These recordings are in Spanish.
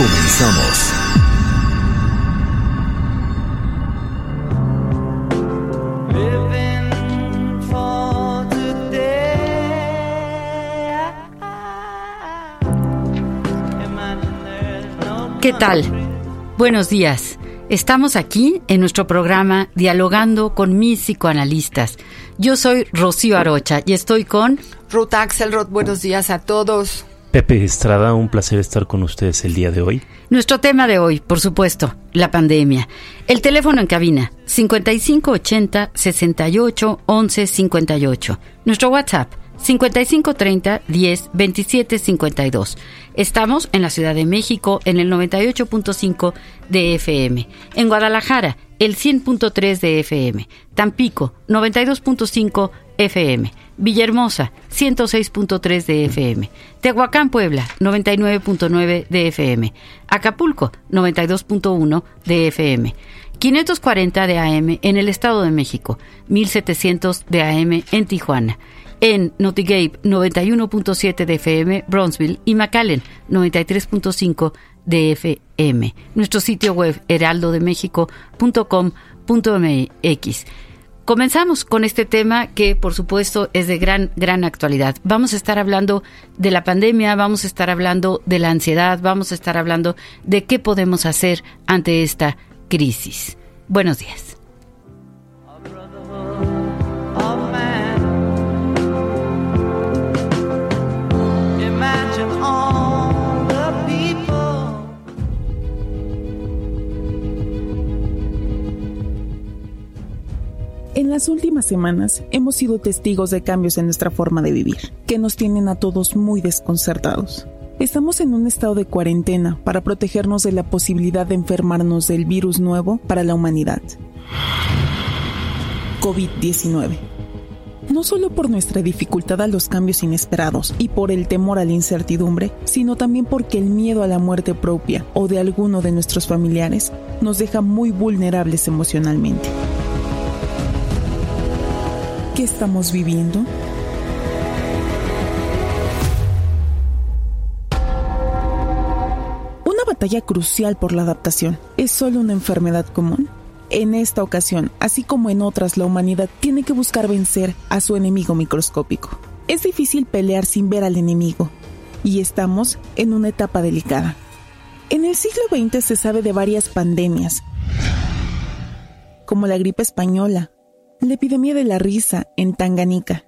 Comenzamos. ¿Qué tal? Buenos días. Estamos aquí en nuestro programa Dialogando con mis psicoanalistas. Yo soy Rocío Arocha y estoy con Ruth Axelrod. Buenos días a todos. Pepe Estrada, un placer estar con ustedes el día de hoy. Nuestro tema de hoy, por supuesto, la pandemia. El teléfono en cabina, 5580 68 11 58. Nuestro WhatsApp, 5530 10 27 52. Estamos en la Ciudad de México en el 98.5 de FM. En Guadalajara, el 100.3 de FM. Tampico, 92.5 FM. Villahermosa, 106.3 de FM. Tehuacán, Puebla, 99.9 de FM. Acapulco, 92.1 de FM. 540 de AM en el Estado de México, 1700 de AM en Tijuana en Notigape 91.7 de FM, Bronzeville y McAllen 93.5 de FM. Nuestro sitio web heraldodemexico.com.mx. Comenzamos con este tema que por supuesto es de gran, gran actualidad. Vamos a estar hablando de la pandemia, vamos a estar hablando de la ansiedad, vamos a estar hablando de qué podemos hacer ante esta crisis. Buenos días. En las últimas semanas hemos sido testigos de cambios en nuestra forma de vivir, que nos tienen a todos muy desconcertados. Estamos en un estado de cuarentena para protegernos de la posibilidad de enfermarnos del virus nuevo para la humanidad. COVID-19. No solo por nuestra dificultad a los cambios inesperados y por el temor a la incertidumbre, sino también porque el miedo a la muerte propia o de alguno de nuestros familiares nos deja muy vulnerables emocionalmente. ¿Qué estamos viviendo? Una batalla crucial por la adaptación. ¿Es solo una enfermedad común? En esta ocasión, así como en otras, la humanidad tiene que buscar vencer a su enemigo microscópico. Es difícil pelear sin ver al enemigo, y estamos en una etapa delicada. En el siglo XX se sabe de varias pandemias, como la gripe española, la epidemia de la risa en Tanganica,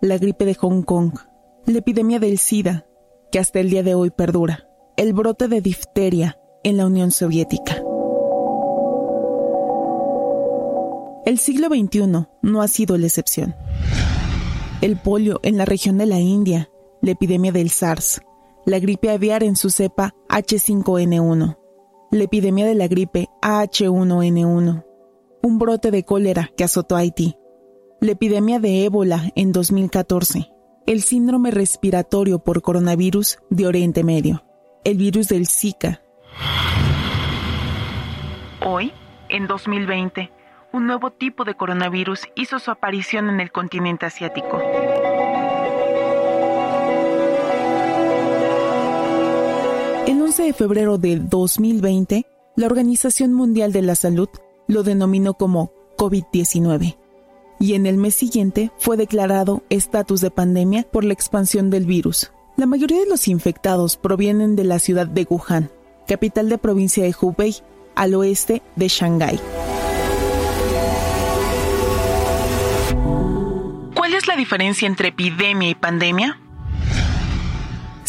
la gripe de Hong Kong, la epidemia del SIDA, que hasta el día de hoy perdura, el brote de difteria en la Unión Soviética. El siglo XXI no ha sido la excepción. El polio en la región de la India, la epidemia del SARS, la gripe aviar en su cepa H5N1, la epidemia de la gripe H1N1, un brote de cólera que azotó a Haití, la epidemia de ébola en 2014, el síndrome respiratorio por coronavirus de Oriente Medio, el virus del Zika, Hoy, en 2020, un nuevo tipo de coronavirus hizo su aparición en el continente asiático. El 11 de febrero de 2020, la Organización Mundial de la Salud lo denominó como COVID-19 y en el mes siguiente fue declarado estatus de pandemia por la expansión del virus. La mayoría de los infectados provienen de la ciudad de Wuhan, capital de provincia de Hubei, al oeste de Shanghái. ¿Cuál es la diferencia entre epidemia y pandemia?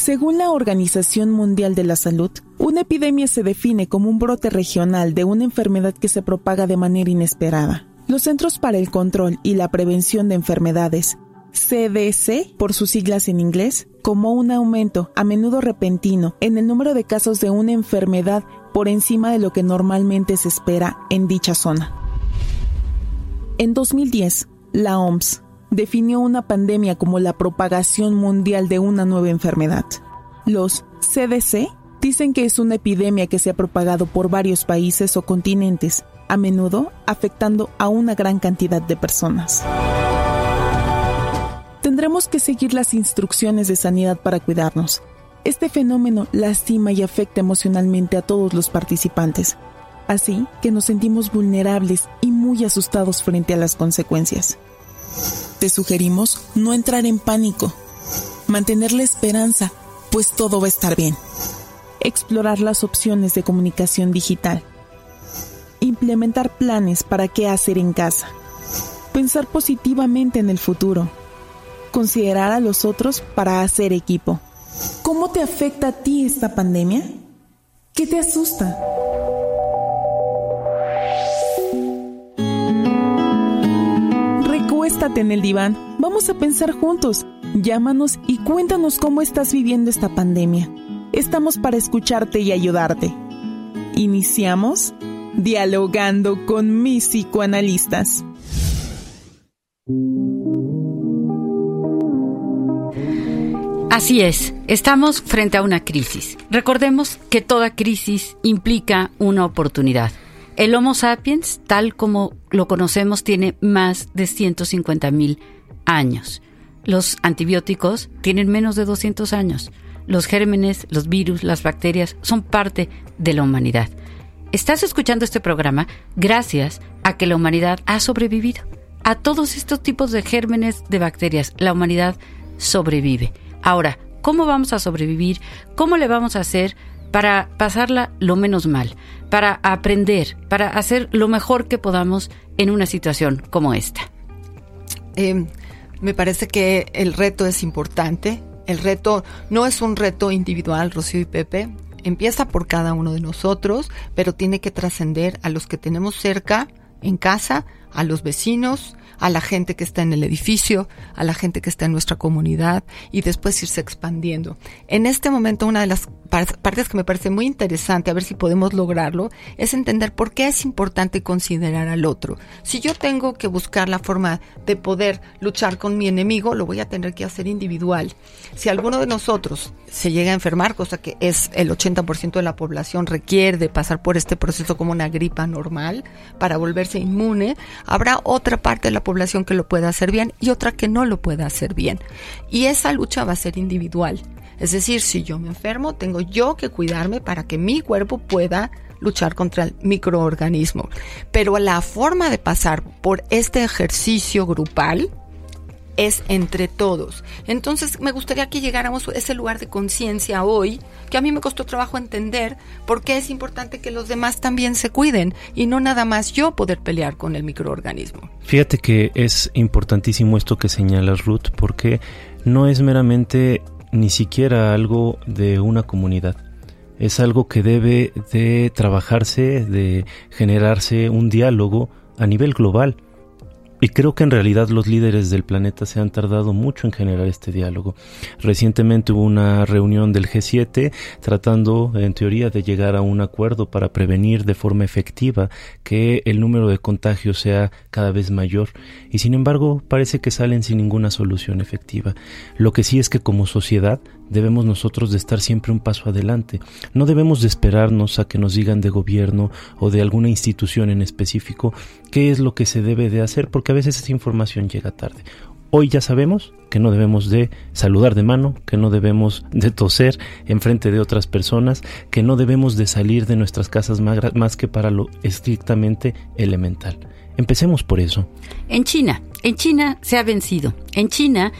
Según la Organización Mundial de la Salud, una epidemia se define como un brote regional de una enfermedad que se propaga de manera inesperada. Los Centros para el Control y la Prevención de Enfermedades, CDC por sus siglas en inglés, como un aumento, a menudo repentino, en el número de casos de una enfermedad por encima de lo que normalmente se espera en dicha zona. En 2010, la OMS definió una pandemia como la propagación mundial de una nueva enfermedad. Los CDC dicen que es una epidemia que se ha propagado por varios países o continentes a menudo afectando a una gran cantidad de personas. Tendremos que seguir las instrucciones de sanidad para cuidarnos. Este fenómeno lastima y afecta emocionalmente a todos los participantes, así que nos sentimos vulnerables y muy asustados frente a las consecuencias. Te sugerimos no entrar en pánico, mantener la esperanza, pues todo va a estar bien. Explorar las opciones de comunicación digital implementar planes para qué hacer en casa, pensar positivamente en el futuro, considerar a los otros para hacer equipo. ¿Cómo te afecta a ti esta pandemia? ¿Qué te asusta? Recuéstate en el diván, vamos a pensar juntos. Llámanos y cuéntanos cómo estás viviendo esta pandemia. Estamos para escucharte y ayudarte. ¿Iniciamos? dialogando con mis psicoanalistas. Así es, estamos frente a una crisis. Recordemos que toda crisis implica una oportunidad. El Homo sapiens, tal como lo conocemos, tiene más de 150 mil años. Los antibióticos tienen menos de 200 años. Los gérmenes, los virus, las bacterias son parte de la humanidad. Estás escuchando este programa gracias a que la humanidad ha sobrevivido. A todos estos tipos de gérmenes de bacterias, la humanidad sobrevive. Ahora, ¿cómo vamos a sobrevivir? ¿Cómo le vamos a hacer para pasarla lo menos mal? Para aprender, para hacer lo mejor que podamos en una situación como esta. Eh, me parece que el reto es importante. El reto no es un reto individual, Rocío y Pepe, empieza por cada uno de nosotros, pero tiene que trascender a los que tenemos cerca, en casa, a los vecinos, a la gente que está en el edificio, a la gente que está en nuestra comunidad y después irse expandiendo. En este momento una de las partes que me parece muy interesante, a ver si podemos lograrlo, es entender por qué es importante considerar al otro. Si yo tengo que buscar la forma de poder luchar con mi enemigo, lo voy a tener que hacer individual. Si alguno de nosotros se llega a enfermar, cosa que es el 80% de la población requiere de pasar por este proceso como una gripa normal para volverse inmune, habrá otra parte de la población que lo pueda hacer bien y otra que no lo pueda hacer bien. Y esa lucha va a ser individual. Es decir, si yo me enfermo, tengo yo que cuidarme para que mi cuerpo pueda luchar contra el microorganismo. Pero la forma de pasar por este ejercicio grupal es entre todos. Entonces me gustaría que llegáramos a ese lugar de conciencia hoy, que a mí me costó trabajo entender por qué es importante que los demás también se cuiden y no nada más yo poder pelear con el microorganismo. Fíjate que es importantísimo esto que señalas Ruth, porque no es meramente ni siquiera algo de una comunidad. Es algo que debe de trabajarse, de generarse un diálogo a nivel global. Y creo que en realidad los líderes del planeta se han tardado mucho en generar este diálogo. Recientemente hubo una reunión del G7 tratando, en teoría, de llegar a un acuerdo para prevenir de forma efectiva que el número de contagios sea cada vez mayor. Y sin embargo, parece que salen sin ninguna solución efectiva. Lo que sí es que como sociedad debemos nosotros de estar siempre un paso adelante. No debemos de esperarnos a que nos digan de gobierno o de alguna institución en específico qué es lo que se debe de hacer, porque a veces esa información llega tarde. Hoy ya sabemos que no debemos de saludar de mano, que no debemos de toser en frente de otras personas, que no debemos de salir de nuestras casas más, que para lo estrictamente elemental. Empecemos por eso. En China, en China se ha vencido. En China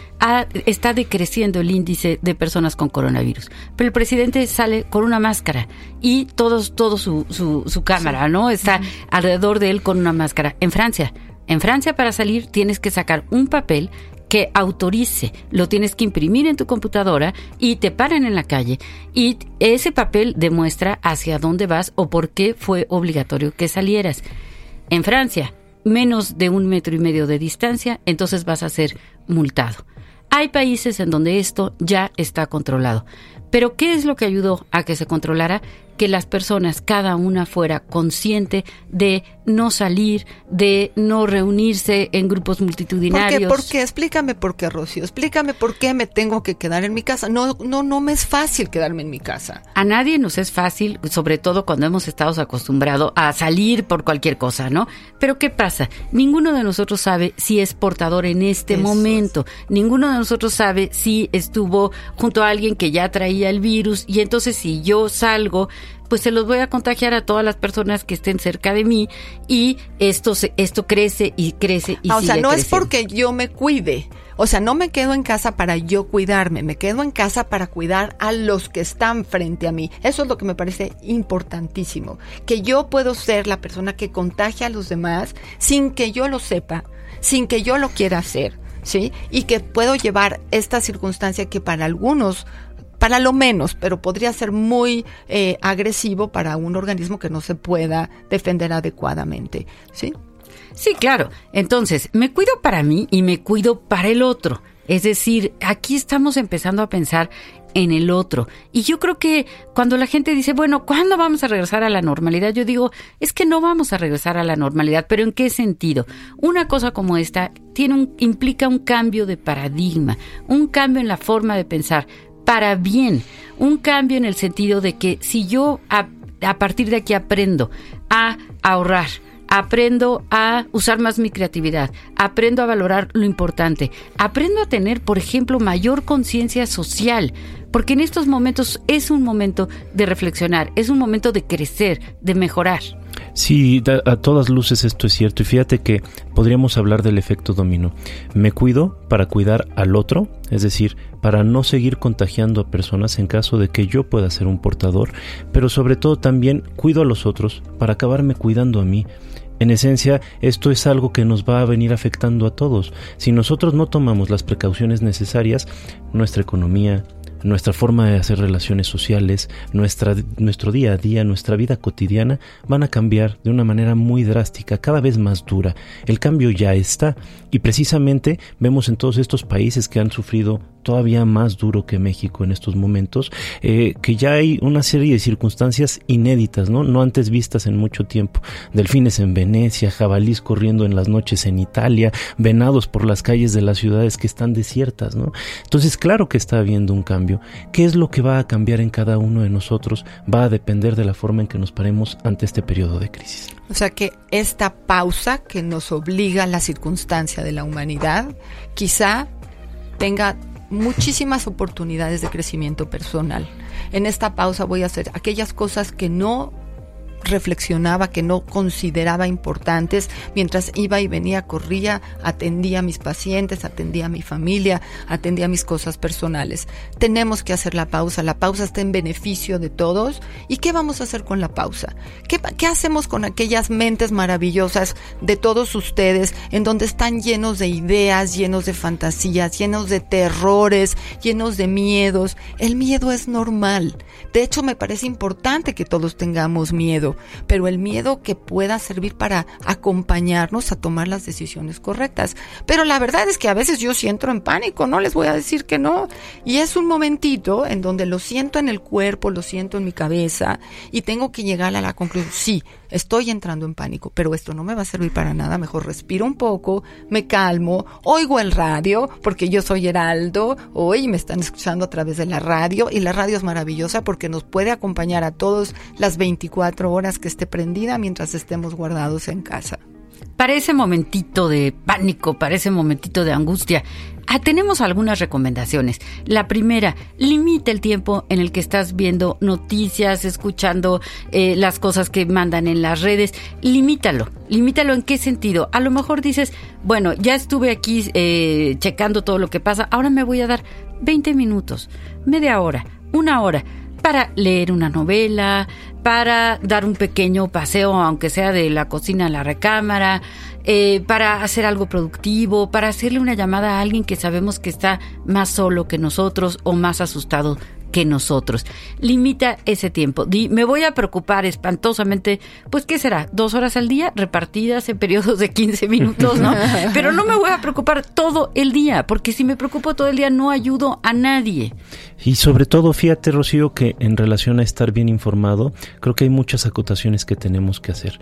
está decreciendo el índice de personas con coronavirus. Pero el presidente sale con una máscara y todos, todo su, su, cámara, ¿no? Está alrededor de él con una máscara. En Francia, en Francia para salir tienes que sacar un papel que autorice, lo tienes que imprimir en tu computadora y te paran en la calle y ese papel demuestra hacia dónde vas o por qué fue obligatorio que salieras. En Francia, menos de un metro y medio de distancia, entonces vas a ser multado. Hay países en donde esto ya está controlado. Pero ¿qué es lo que ayudó a que se controlara? Que las personas, cada una fuera consciente de no salir, de no reunirse en grupos multitudinarios. ¿Por qué? Explícame por qué, Rocío. Explícame por qué me tengo que quedar en mi casa. No, no, no me es fácil quedarme en mi casa. A nadie nos es fácil, sobre todo cuando hemos estado acostumbrados a salir por cualquier cosa, ¿no? Pero ¿qué pasa? Ninguno de nosotros sabe si es portador en este momento. Ninguno de nosotros sabe si estuvo junto a alguien que ya traía el virus y entonces si yo salgo pues se los voy a contagiar a todas las personas que estén cerca de mí y esto esto crece y crece y ah, O sea, no es porque yo me cuide. O sea, no me quedo en casa para yo cuidarme, me quedo en casa para cuidar a los que están frente a mí. Eso es lo que me parece importantísimo, que yo puedo ser la persona que contagia a los demás sin que yo lo sepa, sin que yo lo quiera hacer. ¿Sí? Y que puedo llevar esta circunstancia que para algunos para lo menos, pero podría ser muy eh, agresivo para un organismo que no se pueda defender adecuadamente, ¿sí? Sí, claro. Entonces, me cuido para mí y me cuido para el otro. Es decir, aquí estamos empezando a pensar en el otro. Y yo creo que cuando la gente dice, bueno, ¿cuándo vamos a regresar a la normalidad? Yo digo, es que no vamos a regresar a la normalidad, pero ¿en qué sentido? Una cosa como esta tiene un, implica un cambio de paradigma, un cambio en la forma de pensar para bien. Un cambio en el sentido de que si yo a, partir de aquí aprendo a ahorrar, aprendo a usar más mi creatividad, aprendo a valorar lo importante, aprendo a tener, por ejemplo, mayor conciencia social, porque en estos momentos es un momento de reflexionar, es un momento de crecer, de mejorar. Sí, a todas luces esto es cierto y fíjate que podríamos hablar del efecto dominó. Me cuido para cuidar al otro, es decir, para no seguir contagiando a personas en caso de que yo pueda ser un portador, pero sobre todo también cuido a los otros para acabarme cuidando a mí. En esencia, esto es algo que nos va a venir afectando a todos. Si nosotros no tomamos las precauciones necesarias, nuestra economía, nuestra forma de hacer relaciones sociales, nuestro día a día, nuestra vida cotidiana van a cambiar de una manera muy drástica, cada vez más dura. El cambio ya está y precisamente vemos en todos estos países que han sufrido todavía más duro que México en estos momentos, eh, que ya hay una serie de circunstancias inéditas, ¿no? No antes vistas en mucho tiempo. Delfines en Venecia, jabalís corriendo en las noches en Italia, venados por las calles de las ciudades que están desiertas, ¿no? Entonces, claro que está habiendo un cambio. ¿Qué es lo que va a cambiar en cada uno de nosotros? Va a depender de la forma en que nos paremos ante este periodo de crisis. O sea que esta pausa que nos obliga a la circunstancia de la humanidad, quizá tenga muchísimas oportunidades de crecimiento personal. En esta pausa voy a hacer aquellas cosas que no reflexionaba, que no consideraba importantes, mientras iba y venía, corría, atendía a mis pacientes, atendía a mi familia, atendía a mis cosas personales. Tenemos que hacer la pausa, la pausa está en beneficio de todos. ¿Y qué vamos a hacer con la pausa? ¿Qué, qué hacemos con aquellas mentes maravillosas de todos ustedes, en donde están llenos de ideas, llenos de fantasías, llenos de terrores, llenos de miedos? El miedo es normal. De hecho, me parece importante que todos tengamos pero el miedo que pueda servir para acompañarnos a tomar las decisiones correctas. Pero la verdad es que a veces yo siento en pánico, no les voy a decir que no. Y es un momentito en donde lo siento en el cuerpo, lo siento en mi cabeza y tengo que llegar a la conclusión, sí, estoy entrando en pánico, pero esto no me va a servir para nada, mejor respiro un poco, me calmo, oigo el radio, porque yo soy Heraldo, hoy me están escuchando a través de la radio y la radio es maravillosa porque nos puede acompañar a todos las 24 horas que esté prendida mientras estemos guardados en casa. Para ese momentito de pánico, para ese momentito de angustia, Ah, tenemos algunas recomendaciones. La primera, limita el tiempo en el que estás viendo noticias, escuchando eh, las cosas que mandan en las redes. Limítalo. Limítalo en qué sentido. A lo mejor dices, bueno, ya estuve aquí eh, checando todo lo que pasa, ahora me voy a dar 20 minutos, media hora, una hora para leer una novela, para dar un pequeño paseo, aunque sea de la cocina a la recámara, eh, para hacer algo productivo, para hacerle una llamada a alguien que sabemos que está más solo que nosotros o más asustado que nosotros. Limita ese tiempo. Di, me voy a preocupar espantosamente, pues ¿qué será? Dos horas al día repartidas en periodos de 15 minutos, ¿no? Pero no me voy a preocupar todo el día, porque si me preocupo todo el día no ayudo a nadie. Y sobre todo, fíjate, Rocío, que en relación a estar bien informado, creo que hay muchas acotaciones que tenemos que hacer.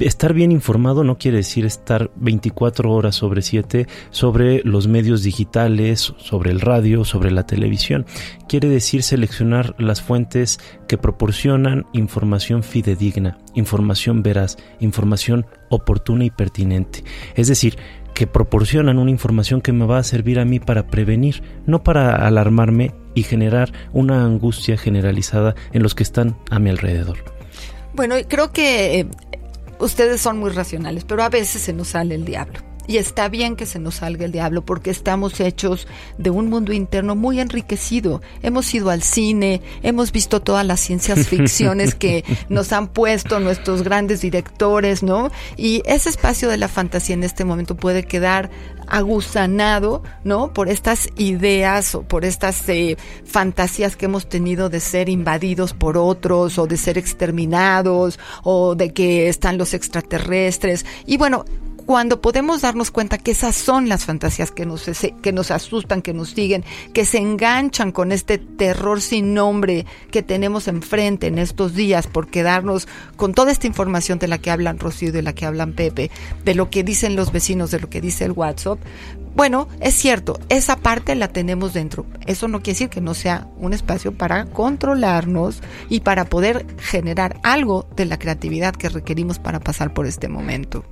Estar bien informado no quiere decir estar 24 horas sobre 7 sobre los medios digitales, sobre el radio, sobre la televisión. Quiere decir seleccionar las fuentes que proporcionan información fidedigna, información veraz, información oportuna y pertinente. Es decir, que proporcionan una información que me va a servir a mí para prevenir, no para alarmarme y generar una angustia generalizada en los que están a mi alrededor. Bueno, creo que eh, ustedes son muy racionales, pero a veces se nos sale el diablo. Y está bien que se nos salga el diablo porque estamos hechos de un mundo interno muy enriquecido. Hemos ido al cine, hemos visto todas las ciencias ficciones que nos han puesto nuestros grandes directores, ¿no? Y ese espacio de la fantasía en este momento puede quedar agusanado, ¿no? Por estas ideas o por estas eh, fantasías que hemos tenido de ser invadidos por otros o de ser exterminados o de que están los extraterrestres. Y bueno, cuando podemos darnos cuenta que esas son las fantasías que nos, que nos asustan, que nos siguen, que se enganchan con este terror sin nombre que tenemos enfrente en estos días por quedarnos con toda esta información de la que hablan Rocío de la que hablan Pepe, de lo que dicen los vecinos, de lo que dice el WhatsApp. Bueno, es cierto, esa parte la tenemos dentro. Eso no quiere decir que no sea un espacio para controlarnos y para poder generar algo de la creatividad que requerimos para pasar por este momento.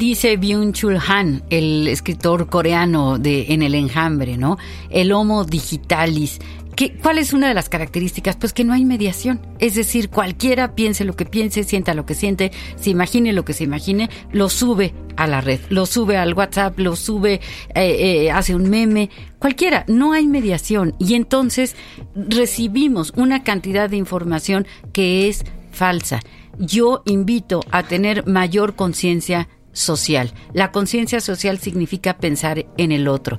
Dice Byung-Chul Han, el escritor coreano de En el enjambre, ¿no? El Homo digitalis. ¿Qué, ¿Cuál es una de las características? Pues que no hay mediación. Es decir, cualquiera piense lo que piense, sienta lo que siente, se imagine lo que se imagine, lo sube a la red, lo sube al WhatsApp, lo sube, eh, eh, hace un meme, cualquiera, no hay mediación. Y entonces recibimos una cantidad de información que es falsa. Yo invito a tener mayor conciencia social. La conciencia social significa pensar en el otro.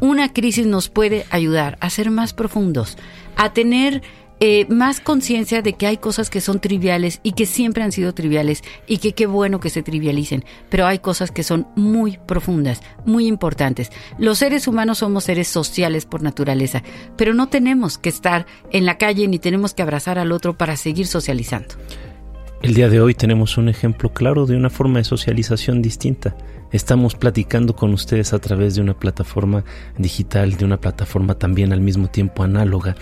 Una crisis nos puede ayudar a ser más profundos, a tener eh, más conciencia de que hay cosas que son triviales y que siempre han sido triviales y que qué bueno que se trivialicen, pero hay cosas que son muy profundas, muy importantes. Los seres humanos somos seres sociales por naturaleza, pero no tenemos que estar en la calle ni tenemos que abrazar al otro para seguir socializando. El día de hoy tenemos un ejemplo claro de una forma de socialización distinta. Estamos platicando con ustedes a través de una plataforma digital, de una plataforma también al mismo tiempo análoga.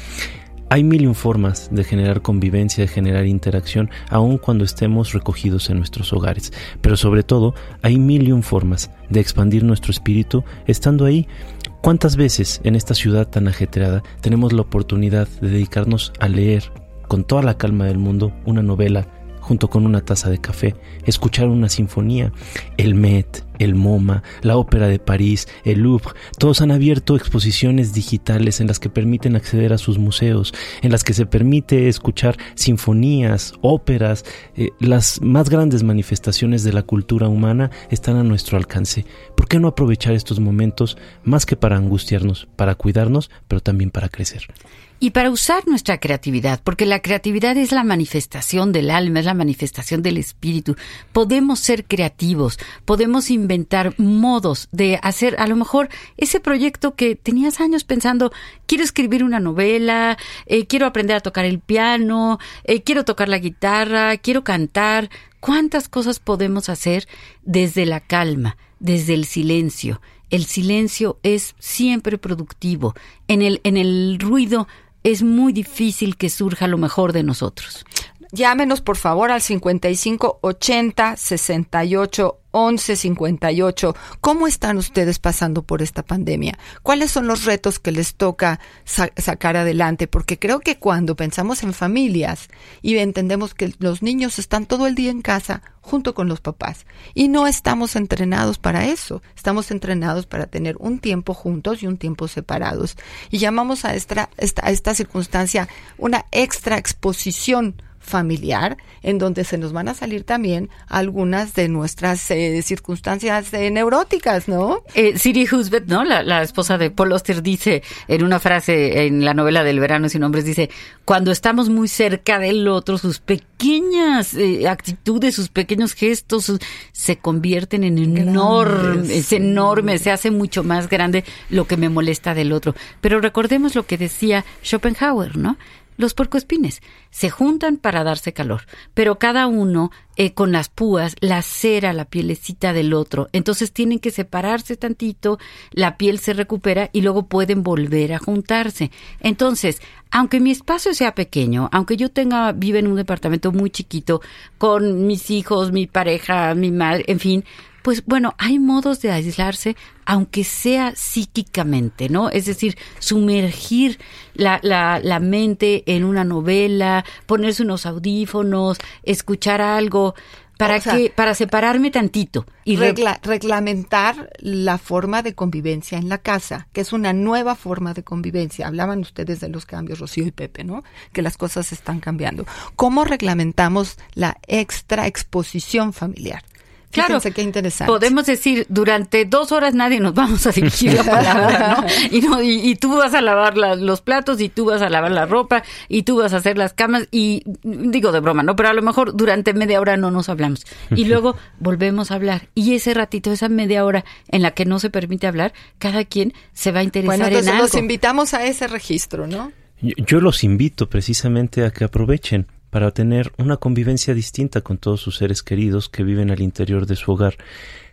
Hay mil formas de generar convivencia, de generar interacción, aun cuando estemos recogidos en nuestros hogares. Pero sobre todo, hay mil formas de expandir nuestro espíritu estando ahí. ¿Cuántas veces en esta ciudad tan ajetreada tenemos la oportunidad de dedicarnos a leer con toda la calma del mundo una novela, junto con una taza de café, escuchar una sinfonía. El Met, el MoMA, la Ópera de París, el Louvre, todos han abierto exposiciones digitales en las que permiten acceder a sus museos, en las que se permite escuchar sinfonías, óperas, eh, las más grandes manifestaciones de la cultura humana están a nuestro alcance. ¿Por qué no aprovechar estos momentos más que para angustiarnos, para cuidarnos, pero también para crecer? Y para usar nuestra creatividad, porque la creatividad es la manifestación del alma, es la manifestación del espíritu. Podemos ser creativos, podemos inventar modos de hacer a lo mejor ese proyecto que tenías años pensando, quiero escribir una novela, eh, quiero aprender a tocar el piano, eh, quiero tocar la guitarra, quiero cantar. ¿Cuántas cosas podemos hacer desde la calma, desde el silencio? El silencio es siempre productivo. En el, en el ruido es muy difícil que surja lo mejor de nosotros. Llámenos por favor al 55 80 68 11 58. ¿Cómo están ustedes pasando por esta pandemia? ¿Cuáles son los retos que les toca sacar adelante? Porque creo que cuando pensamos en familias y entendemos que los niños están todo el día en casa junto con los papás y no estamos entrenados para eso. Estamos entrenados para tener un tiempo juntos y un tiempo separados. Y llamamos a esta, esta, a esta circunstancia una extra exposición familiar, en donde se nos van a salir también algunas de nuestras eh, circunstancias eh, neuróticas, ¿no? Eh, Siri Husbeth, ¿no? La, esposa de Paul Oster dice en una frase en la novela del verano sin nombres, dice, cuando estamos muy cerca del otro, sus pequeñas actitudes, sus pequeños gestos se convierten en enormes, es enorme, se hace mucho más grande lo que me molesta del otro. Pero recordemos lo que decía Schopenhauer, ¿no? Los puercoespines se juntan para darse calor, pero cada uno eh, con las púas lacera la pielecita del otro. Entonces tienen que separarse tantito, la piel se recupera y luego pueden volver a juntarse. Entonces, aunque mi espacio sea pequeño, aunque yo tenga, vive en un departamento muy chiquito, con mis hijos, mi pareja, mi madre, en fin, pues bueno, hay modos de aislarse, aunque sea psíquicamente, ¿no? Es decir, sumergir la, la, la mente en una novela, ponerse unos audífonos, escuchar algo, para que para separarme tantito y reglamentar la forma de convivencia en la casa que es una nueva forma de convivencia. Hablaban ustedes de los cambios Rocío y Pepe no que las cosas están cambiando. Cómo reglamentamos la extra exposición familiar Claro, qué interesante. podemos decir, durante dos horas nadie nos vamos a dirigir la palabra, ¿no? Y, no, y, tú vas a lavar los platos, y tú vas a lavar la ropa, y tú vas a hacer las camas, y digo de broma, ¿no? Pero a lo mejor durante media hora no nos hablamos. Y luego volvemos a hablar. Y ese ratito, esa media hora en la que no se permite hablar, cada quien se va a interesar bueno, entonces Los invitamos a ese registro, ¿no? yo los invito precisamente a que aprovechen para tener una convivencia distinta con todos sus seres queridos que viven al interior de su hogar.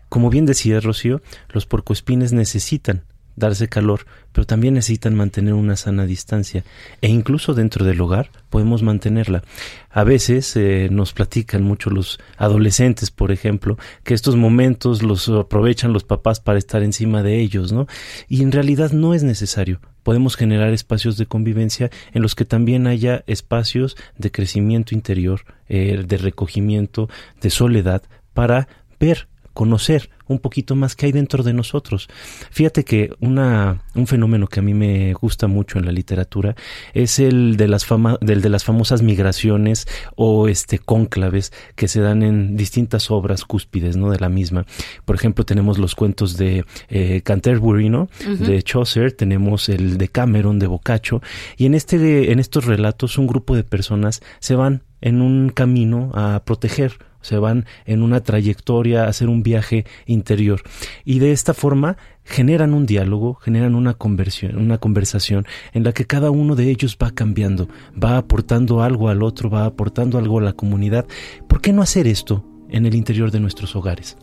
Como bien decía Rocío, los porcoespines necesitan darse calor, pero también necesitan mantener una sana distancia e incluso dentro del hogar podemos mantenerla. A veces eh, nos platican mucho los adolescentes, por ejemplo, que estos momentos los aprovechan los papás para estar encima de ellos, ¿no? Y en realidad no es necesario podemos generar espacios de convivencia en los que también haya espacios de crecimiento interior, eh, de recogimiento, de soledad, para ver, conocer un poquito más que hay dentro de nosotros. Fíjate que una, un fenómeno que a mí me gusta mucho en la literatura es el de las, fama, del de las famosas migraciones o este cónclaves que se dan en distintas obras cúspides ¿no? de la misma. Por ejemplo, tenemos los cuentos de eh, Canterbury, ¿no? de Chaucer, tenemos el de Cameron, de Boccaccio, y en, este, en estos relatos un grupo de personas se van en un camino a proteger se van en una trayectoria a hacer un viaje interior y de esta forma generan un diálogo, generan una conversión, una conversación en la que cada uno de ellos va cambiando, va aportando algo al otro, va aportando algo a la comunidad. ¿Por qué no hacer esto en el interior de nuestros hogares?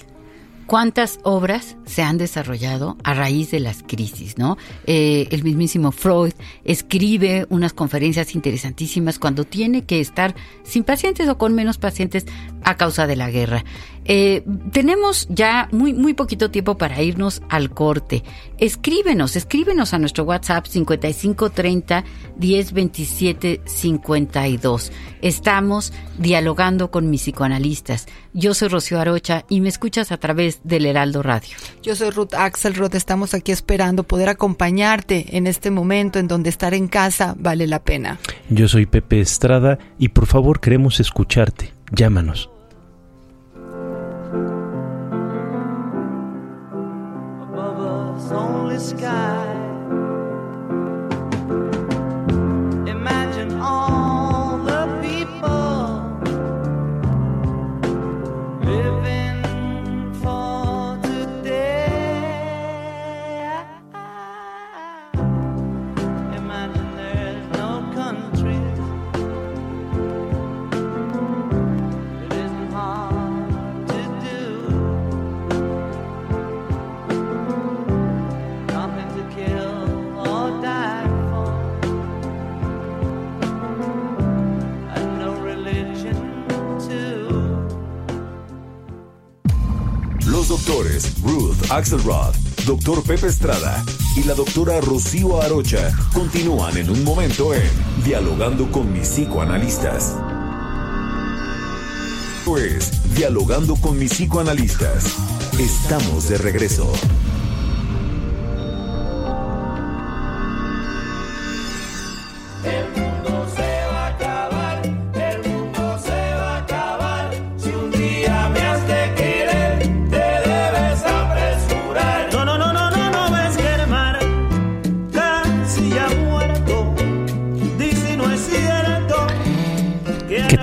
Cuántas obras se han desarrollado a raíz de las crisis, ¿no? Eh, el mismísimo Freud escribe unas conferencias interesantísimas cuando tiene que estar sin pacientes o con menos pacientes a causa de la guerra. Eh, tenemos ya muy, muy poquito tiempo para irnos al corte. Escríbenos, escríbenos a nuestro WhatsApp 5530 1027 52. Estamos dialogando con mis psicoanalistas. Yo soy Rocío Arocha y me escuchas a través del Heraldo Radio. Yo soy Ruth Axelrod. Estamos aquí esperando poder acompañarte en este momento en donde estar en casa vale la pena. Yo soy Pepe Estrada y por favor queremos escucharte. Llámanos Ruth Axelrod, doctor Pepe Estrada y la doctora Rocío Arocha continúan en un momento en Dialogando con mis psicoanalistas. Pues, Dialogando con mis psicoanalistas. Estamos de regreso.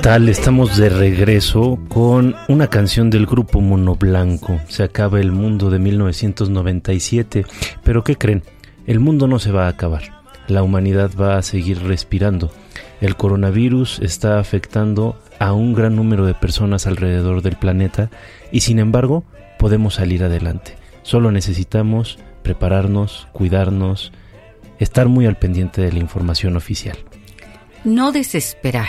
Estamos de regreso con una canción del grupo Mono Blanco. Se acaba el mundo de 1997, pero ¿qué creen? El mundo no se va a acabar. La humanidad va a seguir respirando. El coronavirus está afectando a un gran número de personas alrededor del planeta y sin embargo podemos salir adelante. Solo necesitamos prepararnos, cuidarnos, estar muy al pendiente de la información oficial. No desesperar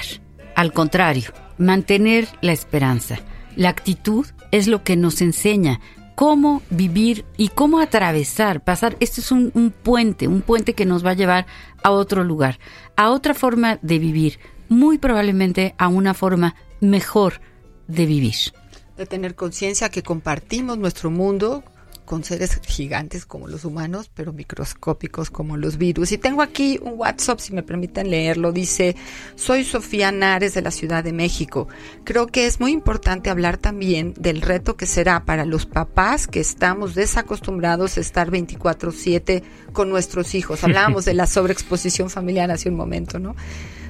al contrario, mantener la esperanza. La actitud es lo que nos enseña cómo vivir y cómo atravesar, pasar. Esto es un, un, puente, un puente que nos va a llevar a otro lugar, a otra forma de vivir, muy probablemente a una forma mejor de vivir. De tener conciencia que compartimos nuestro mundo con seres gigantes como los humanos, pero microscópicos como los virus. Y tengo aquí un WhatsApp, si me permiten leerlo. Dice, soy Sofía Nares de la Ciudad de México. Creo que es muy importante hablar también del reto que será para los papás que estamos desacostumbrados a estar 24/7 con nuestros hijos. Hablábamos de la sobreexposición familiar hace un momento, ¿no?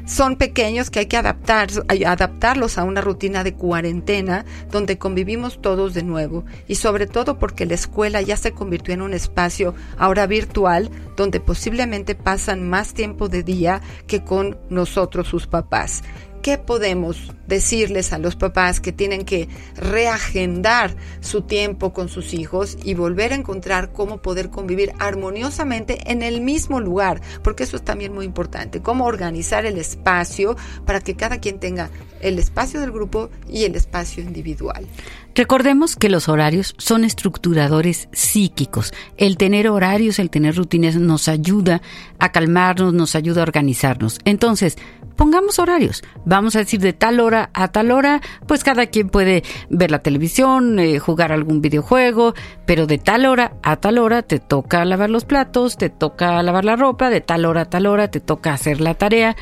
Son pequeños que hay que adaptar, adaptarlos a una rutina de cuarentena donde convivimos todos de nuevo y sobre todo porque la escuela ya se convirtió en un espacio ahora virtual donde posiblemente pasan más tiempo de día que con nosotros sus papás. ¿Qué podemos decirles a los papás que tienen que reagendar su tiempo con sus hijos y volver a encontrar cómo poder convivir armoniosamente en el mismo lugar? Porque eso es también muy importante, cómo organizar el espacio para que cada quien tenga el espacio del grupo y el espacio individual. Recordemos que los horarios son estructuradores psíquicos. El tener horarios, el tener rutinas nos ayuda a calmarnos, nos ayuda a organizarnos. Entonces, pongamos horarios. Vamos a decir de tal hora a tal hora, pues cada quien puede ver la televisión, eh, jugar algún videojuego, pero de tal hora a tal hora te toca lavar los platos, te toca lavar la ropa, de tal hora a tal hora te toca hacer la tarea.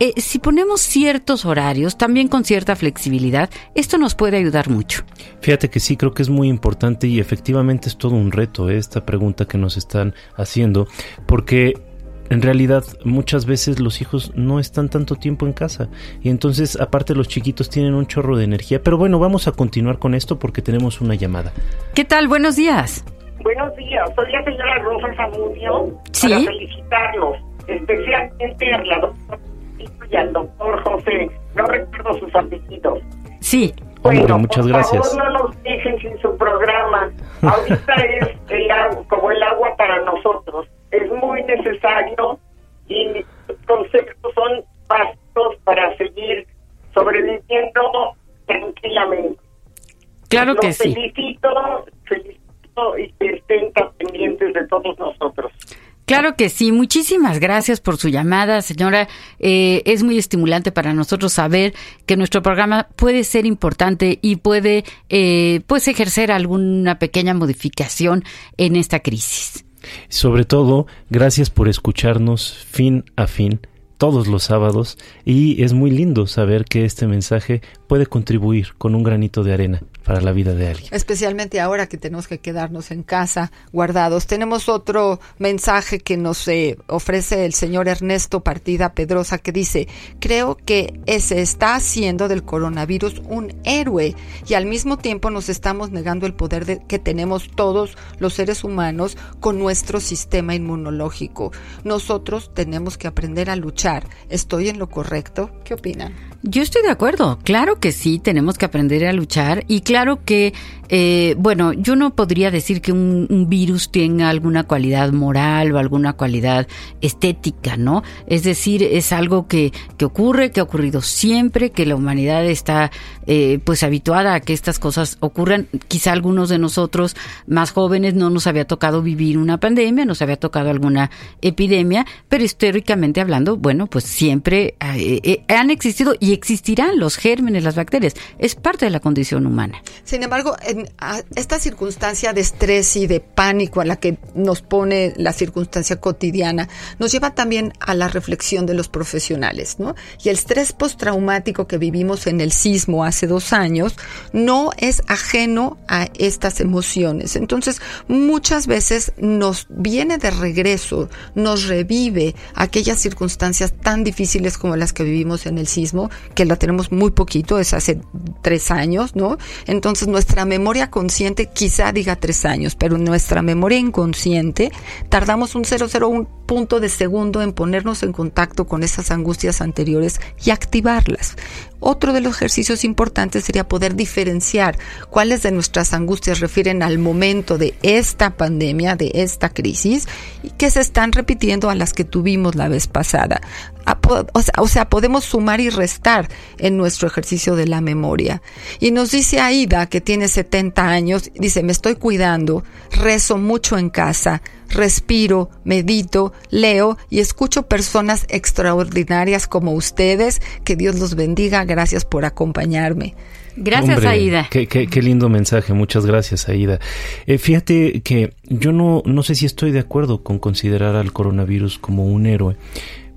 Eh, si ponemos ciertos horarios, también con cierta flexibilidad, esto nos puede ayudar mucho. Fíjate que sí, creo que es muy importante y efectivamente es todo un reto eh, esta pregunta que nos están haciendo, porque en realidad muchas veces los hijos no están tanto tiempo en casa y entonces aparte los chiquitos tienen un chorro de energía. Pero bueno, vamos a continuar con esto porque tenemos una llamada. ¿Qué tal? Buenos días. Buenos días, soy la señora Rosa Zamudio ¿Sí? para felicitarlos, especialmente a la doctora y al doctor José. No recuerdo sus apellidos. Sí. Bueno, muchas gracias. Favor, no nos dejen sin su programa. Ahorita Claro que sí. Felicito, felicito y que estén tan pendientes de todos nosotros. Claro que sí, muchísimas gracias por su llamada, señora. Eh, es muy estimulante para nosotros saber que nuestro programa puede ser importante y puede eh, pues ejercer alguna pequeña modificación en esta crisis. Sobre todo, gracias por escucharnos fin a fin todos los sábados y es muy lindo saber que este mensaje puede contribuir con un granito de arena para la vida de alguien. Especialmente ahora que tenemos que quedarnos en casa guardados. Tenemos otro mensaje que nos eh, ofrece el señor Ernesto Partida Pedrosa que dice, creo que se está haciendo del coronavirus un héroe y al mismo tiempo nos estamos negando el poder de, que tenemos todos los seres humanos con nuestro sistema inmunológico. Nosotros tenemos que aprender a luchar. ¿Estoy en lo correcto? ¿Qué opinan? Yo estoy de acuerdo. Claro que sí, tenemos que aprender a luchar y claro que, eh, bueno, yo no podría decir que un, un, virus tenga alguna cualidad moral o alguna cualidad estética, ¿no? Es decir, es algo que, que ocurre, que ha ocurrido siempre, que la humanidad está eh, pues habituada a que estas cosas ocurran. Quizá algunos de nosotros más jóvenes no nos había tocado vivir una pandemia, nos había tocado alguna epidemia, pero históricamente hablando, bueno, pues siempre eh, eh, han existido y existirán los gérmenes, las bacterias. Es parte de la condición humana. Sin embargo, en esta circunstancia de estrés y de pánico a la que nos pone la circunstancia cotidiana, nos lleva también a la reflexión de los profesionales, ¿no? Y el estrés postraumático que vivimos en el sismo hace dos años no es ajeno a estas emociones. Entonces, muchas veces nos viene de regreso, nos revive aquellas circunstancias tan difíciles como las que vivimos en el sismo, que la tenemos muy poquito, es hace tres años, ¿no? Entonces, nuestra memoria consciente quizá diga tres años, pero nuestra memoria inconsciente tardamos un 001 punto de segundo en ponernos en contacto con esas angustias anteriores y activarlas. Otro de los ejercicios importantes sería poder diferenciar cuáles de nuestras angustias refieren al momento de esta pandemia, de esta crisis, y que se están repitiendo a las que tuvimos la vez pasada. O sea, podemos sumar y restar en nuestro ejercicio de la memoria. Y nos dice Aida, que tiene 70 años, dice, me estoy cuidando, rezo mucho en casa, respiro, medito, leo y escucho personas extraordinarias como ustedes. Que Dios los bendiga. Gracias por acompañarme. Gracias, Aida. Qué, lindo mensaje. Muchas gracias, Aida. Eh, fíjate que yo no, no sé si estoy de acuerdo con considerar al coronavirus como un héroe,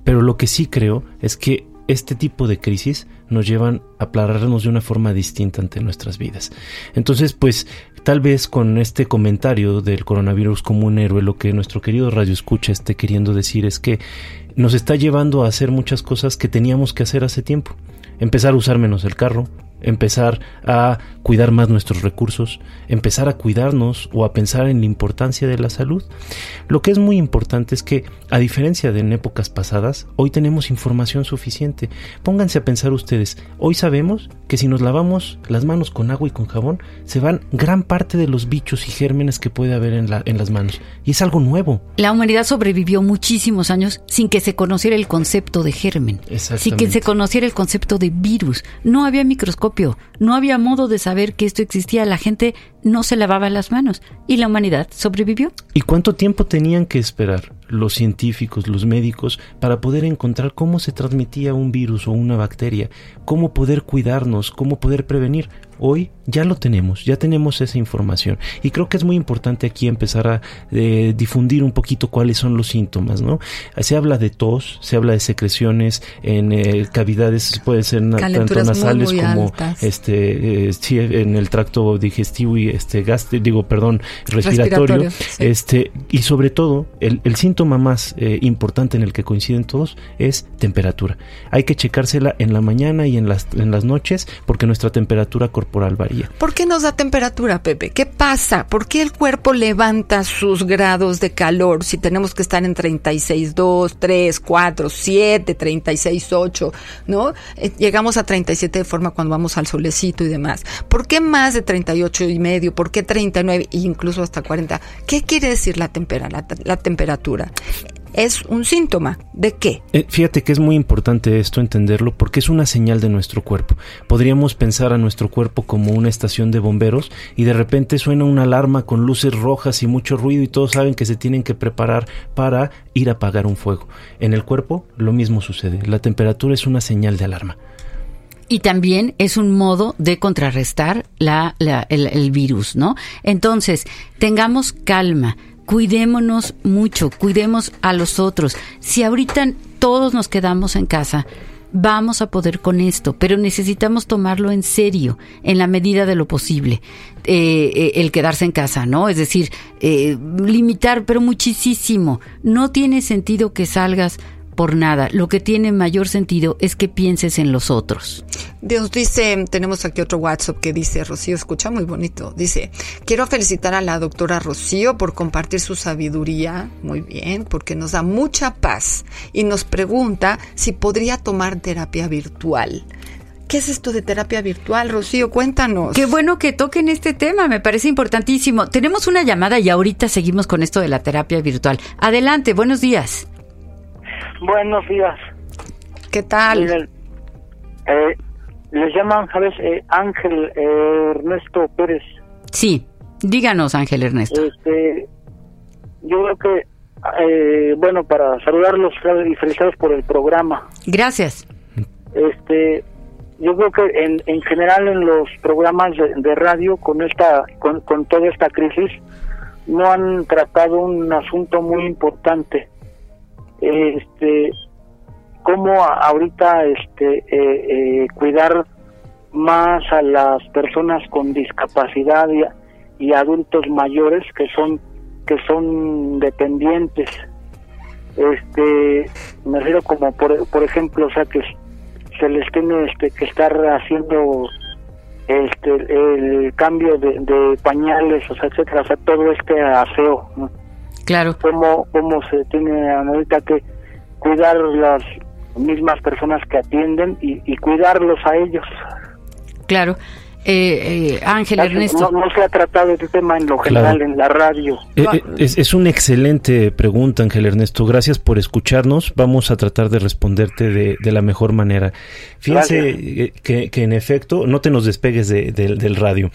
pero lo que sí creo es que este tipo de crisis nos llevan a pararnos de una forma distinta ante nuestras vidas. Entonces, pues tal vez con este comentario del coronavirus como un héroe, lo que nuestro querido Radio Escucha esté queriendo decir es que nos está llevando a hacer muchas cosas que teníamos que hacer hace tiempo. Empezar a usar menos el carro, empezar a cuidar más nuestros recursos, empezar a cuidarnos o a pensar en la importancia de la salud. Lo que es muy importante es que, a diferencia de en épocas pasadas, hoy tenemos información suficiente. Pónganse a pensar ustedes, hoy sabemos que si nos lavamos las manos con agua y con jabón, se van gran parte de los bichos y gérmenes que puede haber en, la, en las manos. Y es algo nuevo. La humanidad sobrevivió muchísimos años sin que se conociera el concepto de germen, sin que se conociera el concepto de virus. No había microscopio no había modo de saber que esto existía. La gente no se lavaba las manos y la humanidad sobrevivió. ¿Y cuánto tiempo tenían que esperar los científicos, los médicos, para poder encontrar cómo se transmitía un virus o una bacteria, cómo poder cuidarnos, cómo poder prevenir? Hoy ya lo tenemos, ya tenemos esa información y creo que es muy importante aquí empezar a eh, difundir un poquito cuáles son los síntomas, ¿no? Se habla de tos, se habla de secreciones en eh, cavidades, pueden ser tanto nasales como este eh, en el tracto digestivo y este gas, digo, perdón, respiratorio, este y sobre todo el, el síntoma más importante en el que coinciden todos es temperatura. Hay que checársela en la mañana y en las en las noches porque nuestra temperatura corporal varía. ¿Por qué nos da temperatura, Pepe? ¿Qué pasa? ¿Por qué el cuerpo levanta sus grados de calor si tenemos que estar en 36.2, 3, 4, 7, 36.8, ¿no? Eh, llegamos a 37 de forma cuando vamos al solecito y demás. ¿Por qué más de 38 y medio? ¿Por qué 39 e incluso hasta 40? ¿Qué quiere decir la, la temperatura? Es un síntoma. ¿De qué? Eh, fíjate que es muy importante esto entenderlo porque es una señal de nuestro cuerpo. Podríamos pensar a nuestro cuerpo como una estación de bomberos y de repente suena una alarma con luces rojas y mucho ruido y todos saben que se tienen que preparar para ir a apagar un fuego. En el cuerpo lo mismo sucede. La temperatura es una señal de alarma. Y también es un modo de contrarrestar la, el, el virus, ¿no? Entonces, tengamos calma cuidémonos mucho, cuidemos a los otros. Si ahorita todos nos quedamos en casa, vamos a poder con esto, pero necesitamos tomarlo en serio, en la medida de lo posible, eh, eh, el quedarse en casa, ¿no? Es decir, eh, limitar, pero muchísimo. No tiene sentido que salgas por nada. Lo que tiene mayor sentido es que pienses en los otros. Dios dice, tenemos aquí otro WhatsApp que dice, Rocío, escucha muy bonito, dice, quiero felicitar a la doctora Rocío por compartir su sabiduría, muy bien, porque nos da mucha paz y nos pregunta si podría tomar terapia virtual. ¿Qué es esto de terapia virtual, Rocío? Cuéntanos. Qué bueno que toquen este tema, me parece importantísimo. Tenemos una llamada y ahorita seguimos con esto de la terapia virtual. Adelante, buenos días. Buenos días. ¿Qué tal? Eh, les llaman, ¿sabes? Eh, Ángel eh, Ernesto Pérez. Sí, díganos, Ángel Ernesto. Este, yo creo que, eh, bueno, para saludarlos y felicitarlos por el programa. Gracias. Este, yo creo que en, en general en los programas de, de radio con esta, con, con toda esta crisis, no han tratado un asunto muy importante. Este, cómo ahorita este eh, eh, cuidar más a las personas con discapacidad y, y adultos mayores que son que son dependientes este me refiero como por, por ejemplo o sea que se les tiene este que estar haciendo este el cambio de, de pañales o sea etcétera o sea todo este aseo ¿no? Claro. cómo, cómo se tiene ahorita que cuidar las mismas personas que atienden y, y cuidarlos a ellos. Claro. Eh, eh, Ángel Ernesto. No, no se ha tratado este tema en lo general Claro. en la radio. Eh, eh, Es, es una excelente pregunta, Ángel Ernesto. Gracias por escucharnos. Vamos a tratar de responderte de, de la mejor manera. Fíjense eh, que, que en efecto, no te nos despegues de- del- del radio.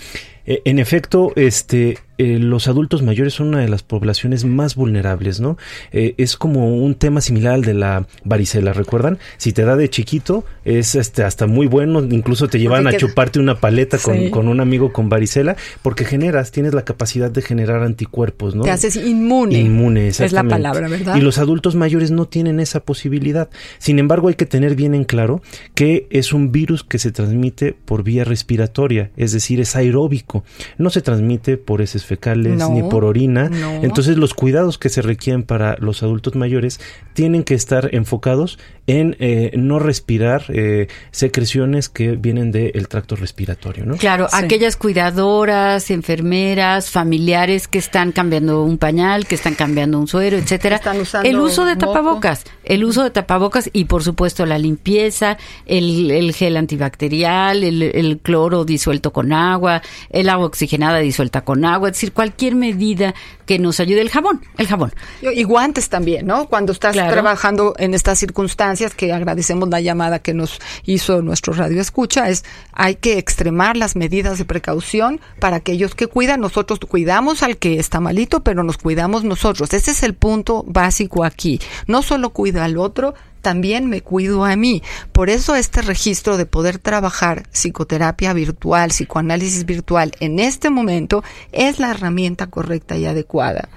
Eh, en efecto, este, eh, los adultos mayores son una de las poblaciones más vulnerables, ¿no? Eh, es como un tema similar al de la varicela, ¿recuerdan? Si te da de chiquito, es este, hasta muy bueno, incluso te llevan a chuparte una paleta con, Sí. con un amigo con varicela, porque generas, tienes la capacidad de generar anticuerpos, ¿no? Te haces inmune. Inmune, Es la exactamente. palabra, ¿verdad? Y los adultos mayores no tienen esa posibilidad. Sin embargo, hay que tener bien en claro que es un virus que se transmite por vía respiratoria, es decir, es aeróbico. No se transmite por heces fecales No, ni por orina. no. Entonces, los cuidados que se requieren para los adultos mayores tienen que estar enfocados en eh, no respirar eh, secreciones que vienen del tracto respiratorio, ¿no? Claro, Sí. aquellas cuidadoras, enfermeras, familiares que están cambiando un pañal, que están cambiando un suero, etcétera. Están usando el uso de moco. tapabocas, el uso de tapabocas y por supuesto la limpieza, el, el gel antibacterial, el, el cloro disuelto con agua, el agua oxigenada disuelta con agua, es decir, cualquier medida que nos ayude, el jabón, el jabón. Y guantes también, ¿no? Cuando estás Claro. trabajando en estas circunstancias, que agradecemos la llamada que nos hizo nuestro radio escucha, es hay que extremar las medidas de precaución para aquellos que cuidan. Nosotros cuidamos al que está malito, pero nos cuidamos nosotros. Ese es el punto básico aquí. No solo cuida al otro, también me cuido a mí. Por eso este registro de poder trabajar psicoterapia virtual, psicoanálisis virtual en este momento es la herramienta correcta y adecuada.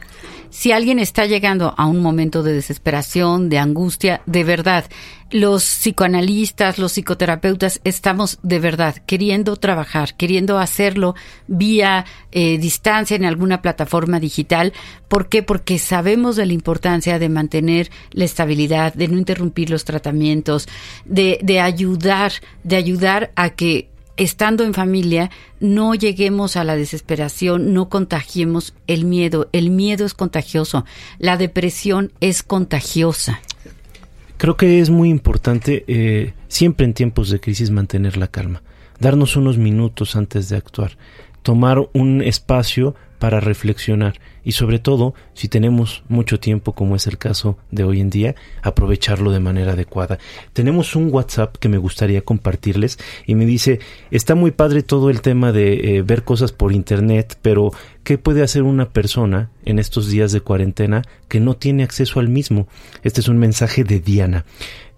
Si alguien está llegando a un momento de desesperación, de angustia, de verdad, los psicoanalistas, los psicoterapeutas estamos de verdad queriendo trabajar, queriendo hacerlo vía eh, distancia en alguna plataforma digital. ¿Por qué? Porque sabemos de la importancia de mantener la estabilidad, de no interrumpir los tratamientos, de, de ayudar, de ayudar a que estando en familia, no lleguemos a la desesperación, no contagiemos el miedo. El miedo es contagioso, la depresión es contagiosa. Creo que es muy importante eh, siempre en tiempos de crisis mantener la calma, darnos unos minutos antes de actuar, tomar un espacio para reflexionar y sobre todo, si tenemos mucho tiempo como es el caso de hoy en día, aprovecharlo de manera adecuada. Tenemos un WhatsApp que me gustaría compartirles y me dice, está muy padre todo el tema de eh, ver cosas por internet, pero ¿qué puede hacer una persona en estos días de cuarentena que no tiene acceso al mismo? Este es un mensaje de Diana.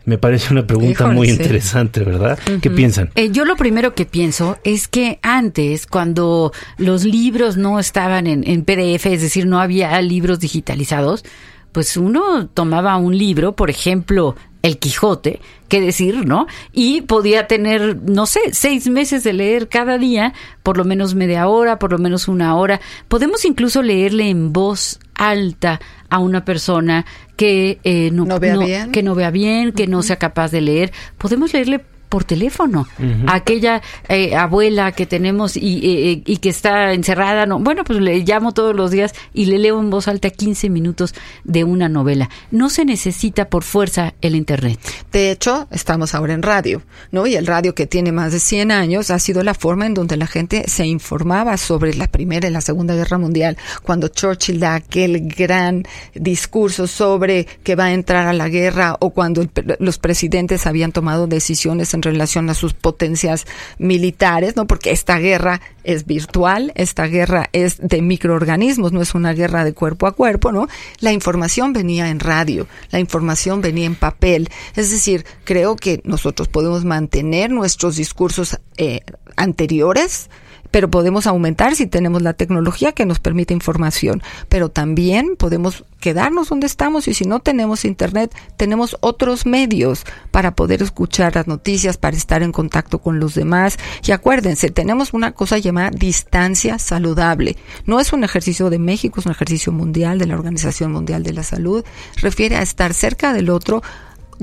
Me parece una pregunta Híjole, muy sí. interesante, ¿verdad? ¿Qué piensan? Eh, yo lo primero que pienso es que antes, cuando los libros no estaban en, en PDF, es decir, no había libros digitalizados, pues uno tomaba un libro, por ejemplo, El Quijote, qué decir, ¿no? Y podía tener, no sé, seis meses de leer cada día, por lo menos media hora, por lo menos una hora. Podemos incluso leerle en voz alta a una persona que eh, no, No vea bien. que no vea bien, que no sea capaz de leer. Podemos leerle por teléfono. Aquella eh, abuela que tenemos y, eh, y, que está encerrada, no, bueno, pues le llamo todos los días y le leo en voz alta 15 minutos de una novela. No se necesita por fuerza el Internet. De hecho, estamos ahora en radio, ¿no? Y el radio que tiene más de 100 años ha sido la forma en donde la gente se informaba sobre la Primera y la Segunda Guerra Mundial, cuando Churchill da aquel gran discurso sobre que va a entrar a la guerra o cuando los presidentes habían tomado decisiones en relación a sus potencias militares, ¿no? Porque esta guerra es virtual, esta guerra es de microorganismos, no es una guerra de cuerpo a cuerpo, ¿no? La información venía en radio, la información venía en papel. Es decir, creo que nosotros podemos mantener nuestros discursos eh, anteriores, pero podemos aumentar si tenemos la tecnología que nos permite información, pero también podemos quedarnos donde estamos y si no tenemos internet, tenemos otros medios para poder escuchar las noticias, para estar en contacto con los demás. Y acuérdense, tenemos una cosa llamada distancia saludable. No es un ejercicio de México, es un ejercicio mundial de la Organización Mundial de la Salud. Refiere a estar cerca del otro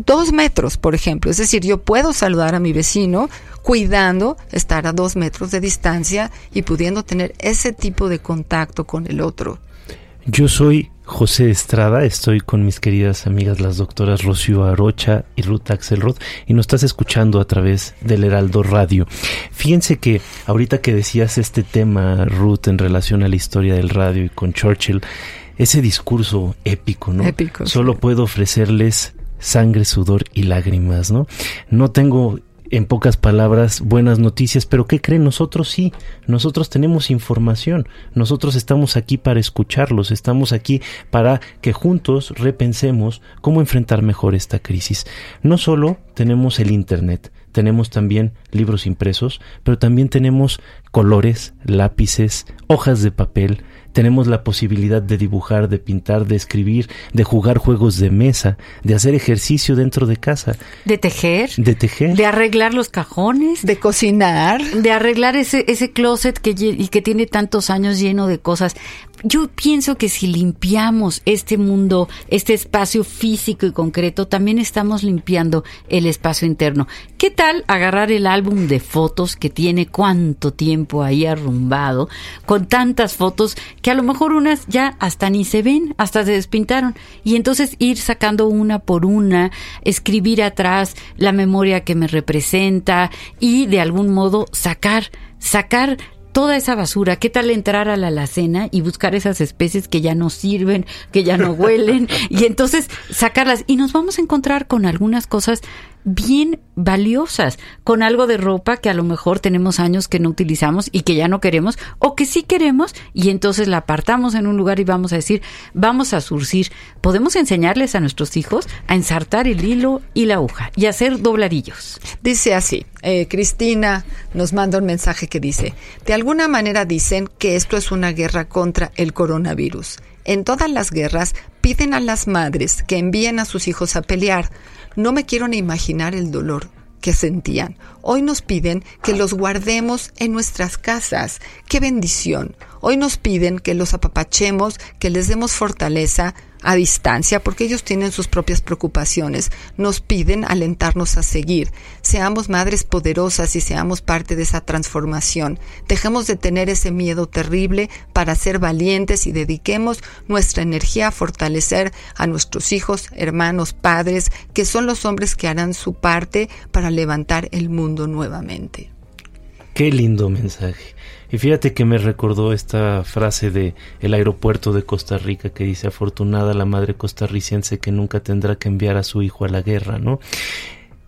dos metros, por ejemplo. Es decir, yo puedo saludar a mi vecino cuidando estar a dos metros de distancia y pudiendo tener ese tipo de contacto con el otro. Yo soy José Estrada, estoy con mis queridas amigas las doctoras Rocío Arocha y Ruth Axelrod y nos estás escuchando a través del Heraldo Radio. Fíjense que ahorita que decías este tema, Ruth, en relación a la historia del radio y con Churchill, ese discurso épico, ¿no? Épico. Solo puedo ofrecerles sangre, sudor y lágrimas, ¿no? No tengo en pocas palabras, buenas noticias, pero ¿qué creen? Nosotros sí, nosotros tenemos información, nosotros estamos aquí para escucharlos, estamos aquí para que juntos repensemos cómo enfrentar mejor esta crisis. No solo tenemos el Internet, tenemos también libros impresos, pero también tenemos colores, lápices, hojas de papel, tenemos la posibilidad de dibujar, de pintar, de escribir, de jugar juegos de mesa, de hacer ejercicio dentro de casa. De tejer. De tejer. De arreglar los cajones. De cocinar. De arreglar ese, ese closet que, y que tiene tantos años lleno de cosas yo pienso que si limpiamos este mundo, este espacio físico y concreto, también estamos limpiando el espacio interno. ¿Qué tal agarrar el álbum de fotos que tiene cuánto tiempo ahí arrumbado, con tantas fotos que a lo mejor unas ya hasta ni se ven, hasta se despintaron, y entonces ir sacando una por una, escribir atrás la memoria que me representa y de algún modo sacar sacar toda esa basura, ¿qué tal entrar a la alacena y buscar esas especies que ya no sirven, que ya no huelen y entonces sacarlas. Y nos vamos a encontrar con algunas cosas bien valiosas, con algo de ropa que a lo mejor tenemos años que no utilizamos y que ya no queremos, o que sí queremos, y entonces la apartamos en un lugar y vamos a decir, vamos a surcir. Podemos enseñarles a nuestros hijos a ensartar el hilo y la aguja y hacer dobladillos. Dice así, eh, Cristina nos manda un mensaje que dice, de alguna manera dicen que esto es una guerra contra el coronavirus. En todas las guerras piden a las madres que envíen a sus hijos a pelear no me quiero ni imaginar el dolor que sentían. Hoy nos piden que los guardemos en nuestras casas. ¡Qué bendición! Hoy nos piden que los apapachemos, que les demos fortaleza a distancia, porque ellos tienen sus propias preocupaciones. Nos piden alentarnos a seguir. Seamos madres poderosas y seamos parte de esa transformación. Dejemos de tener ese miedo terrible para ser valientes y dediquemos nuestra energía a fortalecer a nuestros hijos, hermanos, padres, que son los hombres que harán su parte para levantar el mundo nuevamente. Qué lindo mensaje. Y fíjate que me recordó esta frase de el aeropuerto de Costa Rica que dice afortunada la madre costarricense que nunca tendrá que enviar a su hijo a la guerra, ¿no?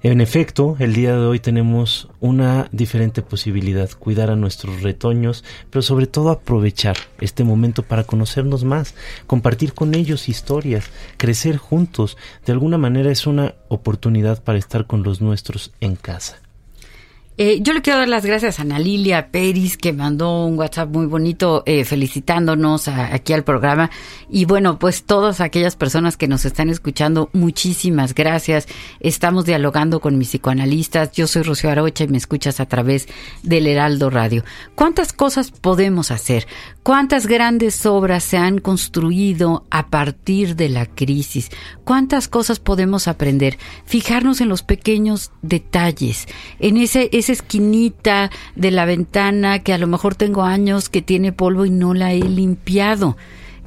En efecto, el día de hoy tenemos una diferente posibilidad, cuidar a nuestros retoños, pero sobre todo aprovechar este momento para conocernos más, compartir con ellos historias, crecer juntos. De alguna manera es una oportunidad para estar con los nuestros en casa. Eh, yo le quiero dar las gracias a Ana Lilia Peris, que mandó un WhatsApp muy bonito eh, felicitándonos aquí al programa. Y bueno, pues todas aquellas personas que nos están escuchando, muchísimas gracias. Estamos dialogando con mis psicoanalistas. Yo soy Rocío Arocha y me escuchas a través del Heraldo Radio. ¿Cuántas cosas podemos hacer? ¿Cuántas grandes obras se han construido a partir de la crisis? ¿Cuántas cosas podemos aprender? Fijarnos en los pequeños detalles, en ese esa esquinita de la ventana que a lo mejor tengo años que tiene polvo y no la he limpiado.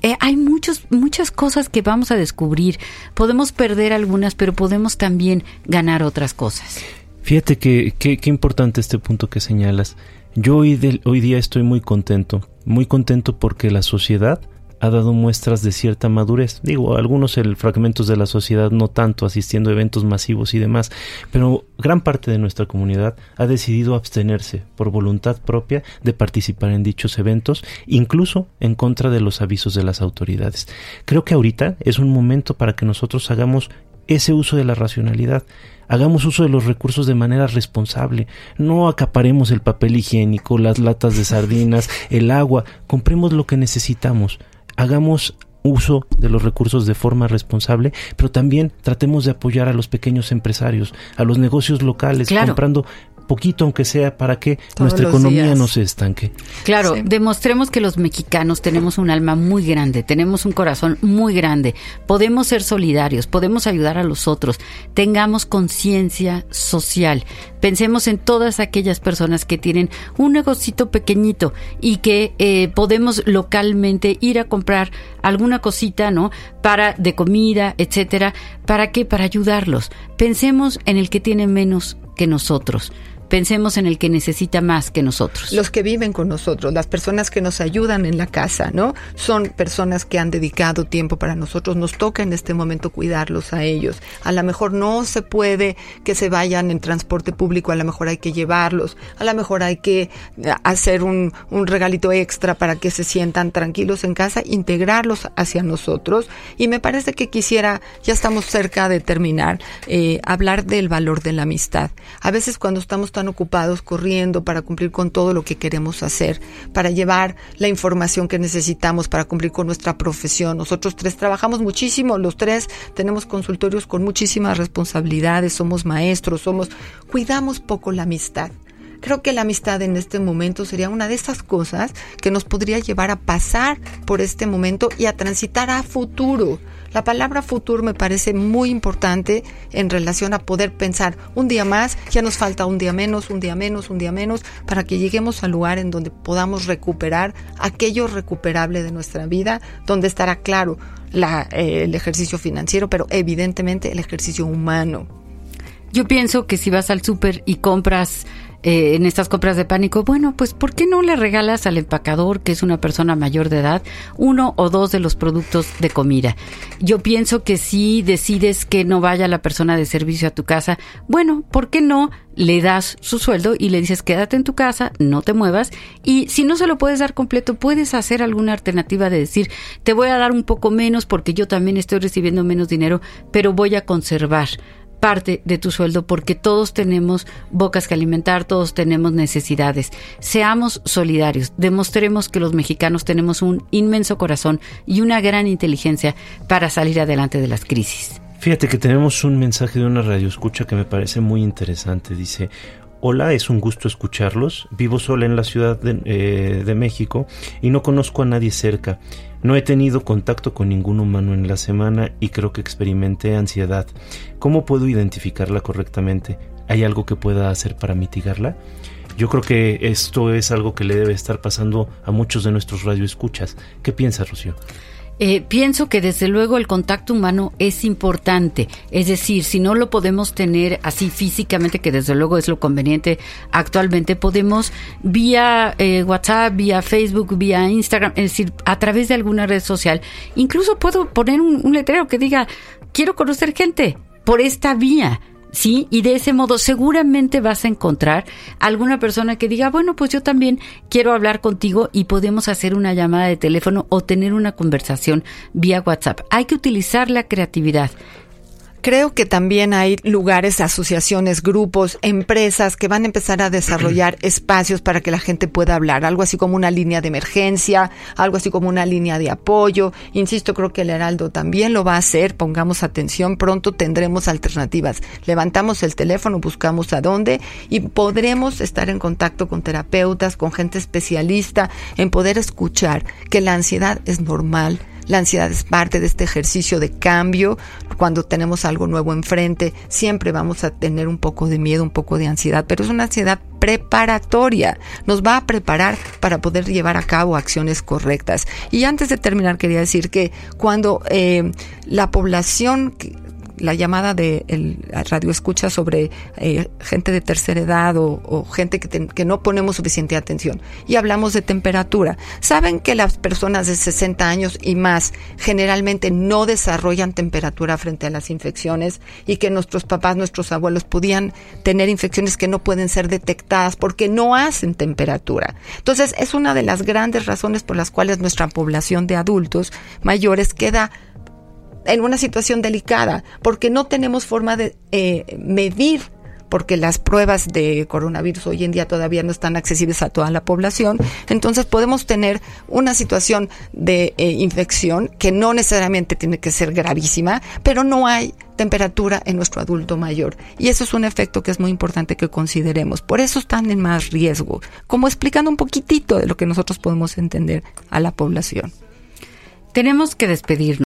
Eh, hay muchos, muchas cosas que vamos a descubrir. Podemos perder algunas, pero podemos también ganar otras cosas. Fíjate que qué importante este punto que señalas. Yo hoy, hoy día estoy muy contento, muy contento porque la sociedad ha dado muestras de cierta madurez. Digo, algunos el, fragmentos de la sociedad no tanto, asistiendo a eventos masivos y demás, pero gran parte de nuestra comunidad ha decidido abstenerse por voluntad propia de participar en dichos eventos, incluso en contra de los avisos de las autoridades. Creo que ahorita es un momento para que nosotros hagamos ese uso de la racionalidad. Hagamos uso de los recursos de manera responsable. No acaparemos el papel higiénico, las latas de sardinas, el agua. Compremos lo que necesitamos hagamos uso de los recursos de forma responsable, pero también tratemos de apoyar a los pequeños empresarios, a los negocios locales, comprando poquito aunque sea para que nuestra economía no se estanque. Claro, demostremos que los mexicanos tenemos un alma muy grande, tenemos un corazón muy grande, podemos ser solidarios, podemos ayudar a los otros, tengamos conciencia social, pensemos en todas aquellas personas que tienen un negocito pequeñito y que eh, podemos localmente ir a comprar alguna cosita, ¿no? Para de comida, etcétera, ¿para qué? Para ayudarlos. Pensemos en el que tiene menos que nosotros pensemos en el que necesita más que nosotros. Los que viven con nosotros, las personas que nos ayudan en la casa, ¿no? Son personas que han dedicado tiempo para nosotros. Nos toca en este momento cuidarlos a ellos. A lo mejor no se puede que se vayan en transporte público, a lo mejor hay que llevarlos, a lo mejor hay que eh, hacer un, un regalito extra para que se sientan tranquilos en casa, integrarlos hacia nosotros. Y me parece que quisiera, ya estamos cerca de terminar, eh, hablar del valor de la amistad. A veces cuando estamos tan ocupados corriendo para cumplir con todo lo que queremos hacer, para llevar la información que necesitamos para cumplir con nuestra profesión. Nosotros tres trabajamos muchísimo, los tres tenemos consultorios con muchísimas responsabilidades, somos maestros, somos cuidamos poco la amistad. Creo que la amistad en este momento sería una de esas cosas que nos podría llevar a pasar por este momento y a transitar a futuro. La palabra futuro me parece muy importante en relación a poder pensar un día más, ya nos falta un día menos, un día menos, un día menos, para que lleguemos al lugar en donde podamos recuperar aquello recuperable de nuestra vida, donde estará claro la, eh, el ejercicio financiero, pero evidentemente el ejercicio humano. Yo pienso que si vas al súper y compras eh, en estas compras de pánico, bueno, pues ¿por qué no le regalas al empacador, que es una persona mayor de edad, uno o dos de los productos de comida? Yo pienso que si decides que no vaya la persona de servicio a tu casa, bueno, ¿por qué no? le das su sueldo y le dices quédate en tu casa, no te muevas y si no se lo puedes dar completo, puedes hacer alguna alternativa de decir te voy a dar un poco menos porque yo también estoy recibiendo menos dinero, pero voy a conservar parte de tu sueldo porque todos tenemos bocas que alimentar, todos tenemos necesidades. Seamos solidarios, demostremos que los mexicanos tenemos un inmenso corazón y una gran inteligencia para salir adelante de las crisis. Fíjate que tenemos un mensaje de una radio escucha que me parece muy interesante. Dice, Hola, es un gusto escucharlos. Vivo sola en la Ciudad de, eh, de, México y no conozco a nadie cerca. No he tenido contacto con ningún humano en la semana y creo que experimenté ansiedad. ¿Cómo puedo identificarla correctamente? ¿Hay algo que pueda hacer para mitigarla? Yo creo que esto es algo que le debe estar pasando a muchos de nuestros radioescuchas. ¿Qué piensas, Rocío? Eh, pienso que desde luego el contacto humano es importante, es decir, si no lo podemos tener así físicamente, que desde luego es lo conveniente actualmente, podemos vía eh, WhatsApp, vía Facebook, vía Instagram, es decir, a través de alguna red social, incluso puedo poner un letrero que diga, quiero conocer gente por esta vía ¿sí? Y de ese modo seguramente vas a encontrar alguna persona que diga, bueno, pues yo también quiero hablar contigo y podemos hacer una llamada de teléfono o tener una conversación vía WhatsApp. Hay que utilizar la creatividad. Creo que también hay lugares, asociaciones, grupos, empresas que van a empezar a desarrollar espacios para que la gente pueda hablar, algo así como una línea de emergencia, algo así como una línea de apoyo. Insisto, creo que el Heraldo también lo va a hacer, pongamos atención, pronto tendremos alternativas. Levantamos el teléfono, buscamos a dónde y podremos estar en contacto con terapeutas, con gente especialista, en poder escuchar que la ansiedad es normal, la ansiedad es parte de este ejercicio de cambio. Cuando tenemos algo nuevo enfrente, siempre vamos a tener un poco de miedo, un poco de ansiedad, pero es una ansiedad preparatoria. Nos va a preparar para poder llevar a cabo acciones correctas. Y antes de terminar, quería decir que cuando eh, la población la llamada de el radio escucha sobre eh, gente de tercera edad o, gente que, que, no ponemos suficiente atención. Y hablamos de temperatura. ¿Saben que las personas de 60 años y más generalmente no desarrollan temperatura frente a las infecciones y que nuestros papás, nuestros abuelos podían tener infecciones que no pueden ser detectadas porque no hacen temperatura? Entonces es una de las grandes razones por las cuales nuestra población de adultos mayores queda en una situación delicada, porque no tenemos forma de eh, medir porque las pruebas de coronavirus hoy en día todavía no están accesibles a toda la población. Entonces podemos tener una situación de eh, infección que no necesariamente tiene que ser gravísima, pero no hay temperatura en nuestro adulto mayor. Y eso es un efecto que es muy importante que consideremos. Por eso están en más riesgo, como explicando un poquitito de lo que nosotros podemos entender a la población. Tenemos que despedirnos.